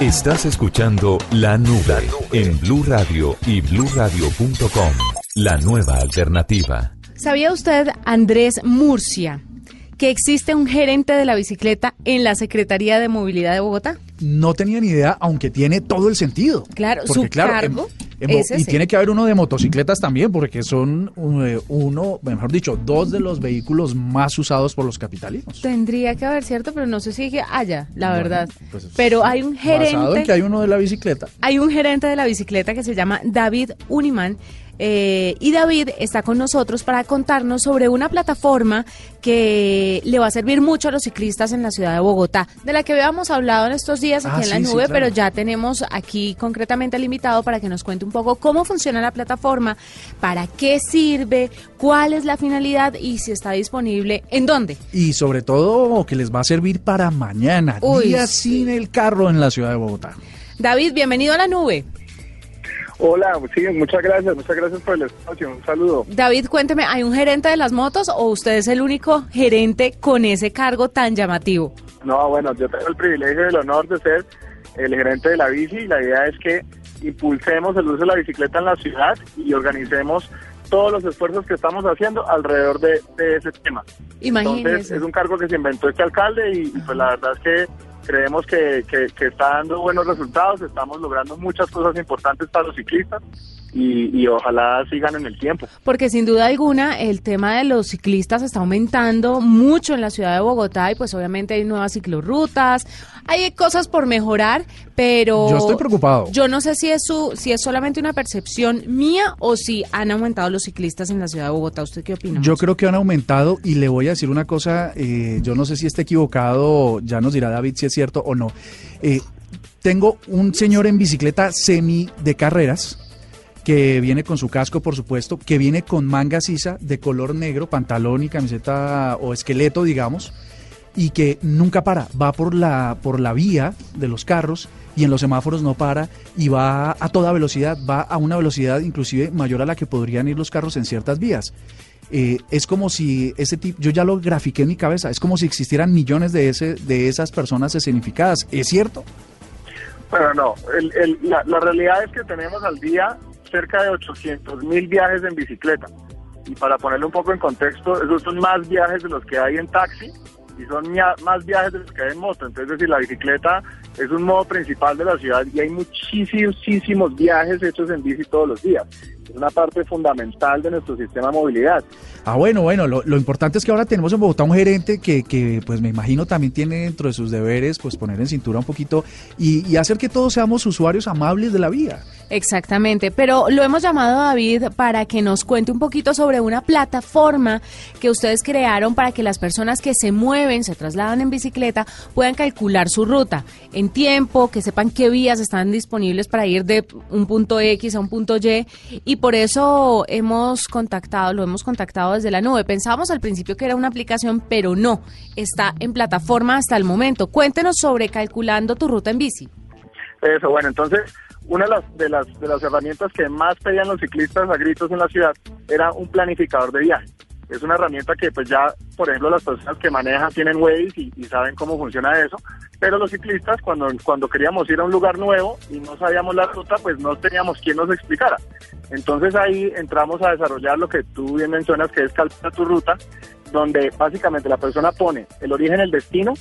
Estás escuchando La Nube en Blue Radio y bluradio.com. La nueva alternativa. ¿Sabía usted, Andrés Murcia, que existe un gerente de la bicicleta en la Secretaría de Movilidad de Bogotá? No tenía ni idea, aunque tiene todo el sentido. Claro, Porque, su claro, cargo en- y tiene que haber uno de motocicletas también, porque son eh, uno, mejor dicho, dos de los vehículos más usados por los capitalinos. Tendría que haber, ¿cierto? Pero no sé si haya, la Bueno, verdad. pues, Pero hay un Basado en gerente, que hay uno de la bicicleta. hay un gerente de la bicicleta que se llama David Uniman. Eh, y David está con nosotros para contarnos sobre una plataforma que le va a servir mucho a los ciclistas en la ciudad de Bogotá, de la que habíamos hablado en estos días aquí Ah, en la sí, sí, nube, claro. pero ya tenemos aquí concretamente al invitado para que nos cuente un poco cómo funciona la plataforma, para qué sirve, cuál es la finalidad y si está disponible, en dónde. Y sobre todo que les va a servir para mañana, Uy, días sí. sin el carro en la ciudad de Bogotá. David, bienvenido a la nube. Hola, sí, muchas gracias, muchas gracias por el espacio, un saludo. David, cuénteme, ¿hay un gerente de las motos o usted es el único gerente con ese cargo tan llamativo? No, bueno, yo tengo el privilegio y el honor de ser el gerente de la bici y la idea es que impulsemos el uso de la bicicleta en la ciudad y organicemos todos los esfuerzos que estamos haciendo alrededor de, de ese tema. Entonces, Imagínese. es un cargo que se inventó este alcalde y, y, pues la verdad es que creemos que, que- que está dando buenos resultados, estamos logrando muchas cosas importantes para los ciclistas y, y ojalá sigan en el tiempo. Porque sin duda alguna el tema de los ciclistas está aumentando mucho en la ciudad de Bogotá y pues obviamente hay nuevas ciclorrutas, hay cosas por mejorar, pero Yo estoy preocupado. Yo no sé si es su, si es solamente una percepción mía o si han aumentado los ciclistas en la ciudad de Bogotá. ¿Usted qué opina? Yo creo que han aumentado y le voy a decir una cosa, eh, yo no sé si está equivocado, ya nos dirá David si es cierto o no. Eh, tengo un señor en bicicleta semi de carreras que viene con su casco, por supuesto, que viene con manga sisa de color negro, pantalón y camiseta o esqueleto, digamos, y que nunca para, va por la, por la vía de los carros y en los semáforos no para y va a toda velocidad, va a una velocidad inclusive mayor a la que podrían ir los carros en ciertas vías. Eh, es como si ese tipo, yo ya lo grafiqué en mi cabeza, es como si existieran millones de, ese, de esas personas escenificadas, ¿es cierto? Pero no, el- la, la realidad es que tenemos al día cerca de 800 mil viajes en bicicleta. Y para ponerlo un poco en contexto, esos son más viajes de los que hay en taxi y son más viajes de los que hay en moto. Entonces, es decir, la bicicleta es un modo principal de la ciudad y hay muchísimos viajes hechos en bici todos los días. Es una parte fundamental de nuestro sistema de movilidad. Ah, bueno, bueno, lo, lo importante es que ahora tenemos en Bogotá un gerente que, que, pues me imagino también tiene dentro de sus deberes, pues poner en cintura un poquito y, y hacer que todos seamos usuarios amables de la vía. Exactamente, pero lo hemos llamado a David para que nos cuente un poquito sobre una plataforma que ustedes crearon para que las personas que se mueven, se trasladan en bicicleta, puedan calcular su ruta en tiempo, que sepan qué vías están disponibles para ir de un punto X a un punto Y y por eso hemos contactado, lo hemos contactado desde la nube. Pensábamos al principio que era una aplicación, pero no, está en plataforma hasta el momento. Cuéntenos sobre calculando tu ruta en bici. Eso, bueno, entonces una de las, de las, de las herramientas que más pedían los ciclistas a gritos en la ciudad era un planificador de viaje. Es una herramienta que pues ya, por ejemplo, las personas que manejan tienen Waze y, y saben cómo funciona eso, pero los ciclistas cuando, cuando queríamos ir a un lugar nuevo y no sabíamos la ruta, pues no teníamos quien nos explicara. Entonces ahí entramos a desarrollar lo que tú bien mencionas, que es calcular tu ruta, donde básicamente la persona pone el origen, el destino,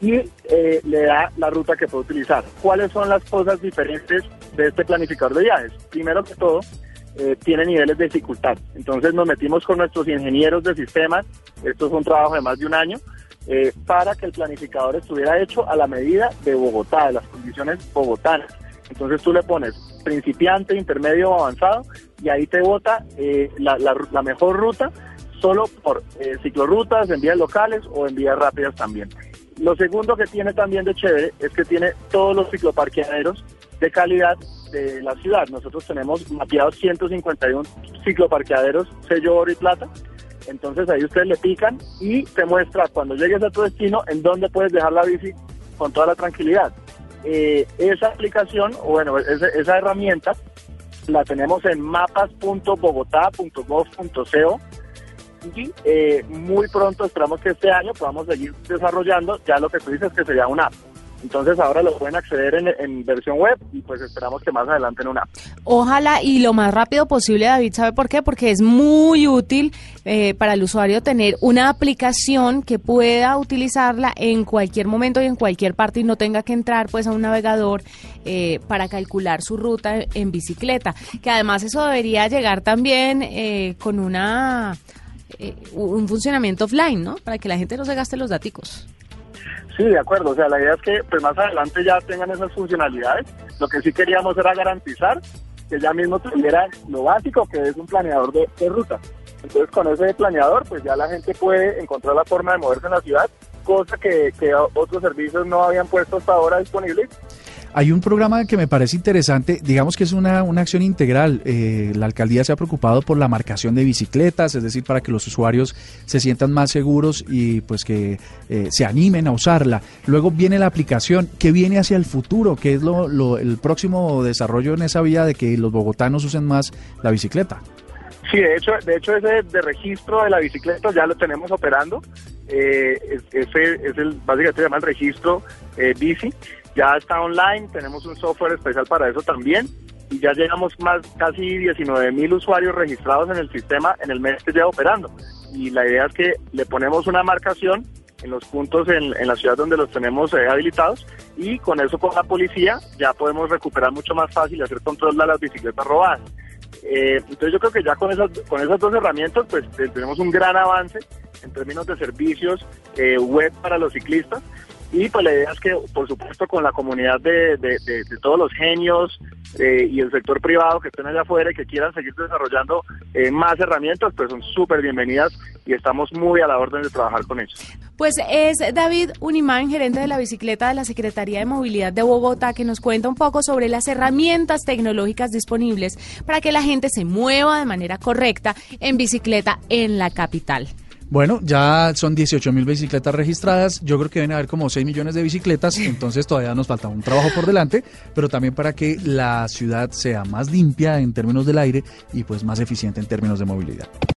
y eh, le da la ruta que puede utilizar. ¿Cuáles son las cosas diferentes de este planificador de viajes? Primero que todo, eh, tiene niveles de dificultad. Entonces nos metimos con nuestros ingenieros de sistemas, esto es un trabajo de más de un año, eh, para que el planificador estuviera hecho a la medida de Bogotá, de las condiciones bogotanas. Entonces tú le pones principiante, intermedio o avanzado y ahí te vota eh, la, la- la mejor ruta solo por eh, ciclorrutas, en vías locales o en vías rápidas también. Lo segundo que tiene también de chévere es que tiene todos los cicloparqueaderos de calidad de la ciudad. Nosotros tenemos mapeados 151 cicloparqueaderos sello oro y plata. Entonces ahí ustedes le pican y te muestra cuando llegues a tu destino en dónde puedes dejar la bici con toda la tranquilidad. Eh, esa aplicación, o bueno, esa, esa herramienta la tenemos en mapas.bogotá.gov.co y eh, muy pronto esperamos que este año podamos seguir desarrollando ya lo que tú dices que sería una app. Entonces ahora lo pueden acceder en, en, versión web y pues esperamos que más adelante en una app. Ojalá y lo más rápido posible, David, ¿sabe por qué? Porque es muy útil eh, para el usuario tener una aplicación que pueda utilizarla en cualquier momento y en cualquier parte y no tenga que entrar pues a un navegador eh, para calcular su ruta en bicicleta. Que además eso debería llegar también con una un funcionamiento offline, ¿no? Para que la gente no se gaste los daticos. Sí, de acuerdo. O sea, la idea es que pues más adelante ya tengan esas funcionalidades. Lo que sí queríamos era garantizar que ya mismo tuviera lo básico, que es un planeador de, de, ruta. Entonces, con ese planeador, pues ya la gente puede encontrar la forma de moverse en la ciudad, cosa que otros servicios no habían puesto hasta ahora disponibles. Hay un programa que me parece interesante, digamos que es una, una acción integral. Eh, la alcaldía se ha preocupado por la marcación de bicicletas, es decir, para que los usuarios se sientan más seguros y pues que eh, se animen a usarla. Luego viene la aplicación, que viene hacia el futuro? ¿Qué es lo, lo, el próximo desarrollo en esa vía de que los bogotanos usen más la bicicleta? Sí, de hecho, de hecho ese de registro de la bicicleta ya lo tenemos operando. Eh, ese es el, básicamente se llama el registro eh, bici ya está online, tenemos un software especial para eso también y ya llegamos más casi 19 mil usuarios registrados en el sistema en el mes que lleva operando. Y la idea es que le ponemos una marcación en los puntos en, en la ciudad donde los tenemos eh, habilitados y con eso con la policía ya podemos recuperar mucho más fácil y hacer control de las bicicletas robadas. Eh, entonces yo creo que ya con esas, con esas dos herramientas pues tenemos un gran avance en términos de servicios eh, web para los ciclistas y pues la idea es que, por supuesto, con la comunidad de, todos los genios eh, y el sector privado que estén allá afuera y que quieran seguir desarrollando eh, más herramientas, pues son súper bienvenidas y estamos muy a la orden de trabajar con ellos. Pues es David Unimán, gerente de la bicicleta de la Secretaría de Movilidad de Bogotá, que nos cuenta un poco sobre las herramientas tecnológicas disponibles para que la gente se mueva de manera correcta en bicicleta en la capital. Bueno, ya son 18 mil bicicletas registradas. Yo creo que deben haber como 6 millones de bicicletas, entonces todavía nos falta un trabajo por delante, pero también para que la ciudad sea más limpia en términos del aire y pues más eficiente en términos de movilidad.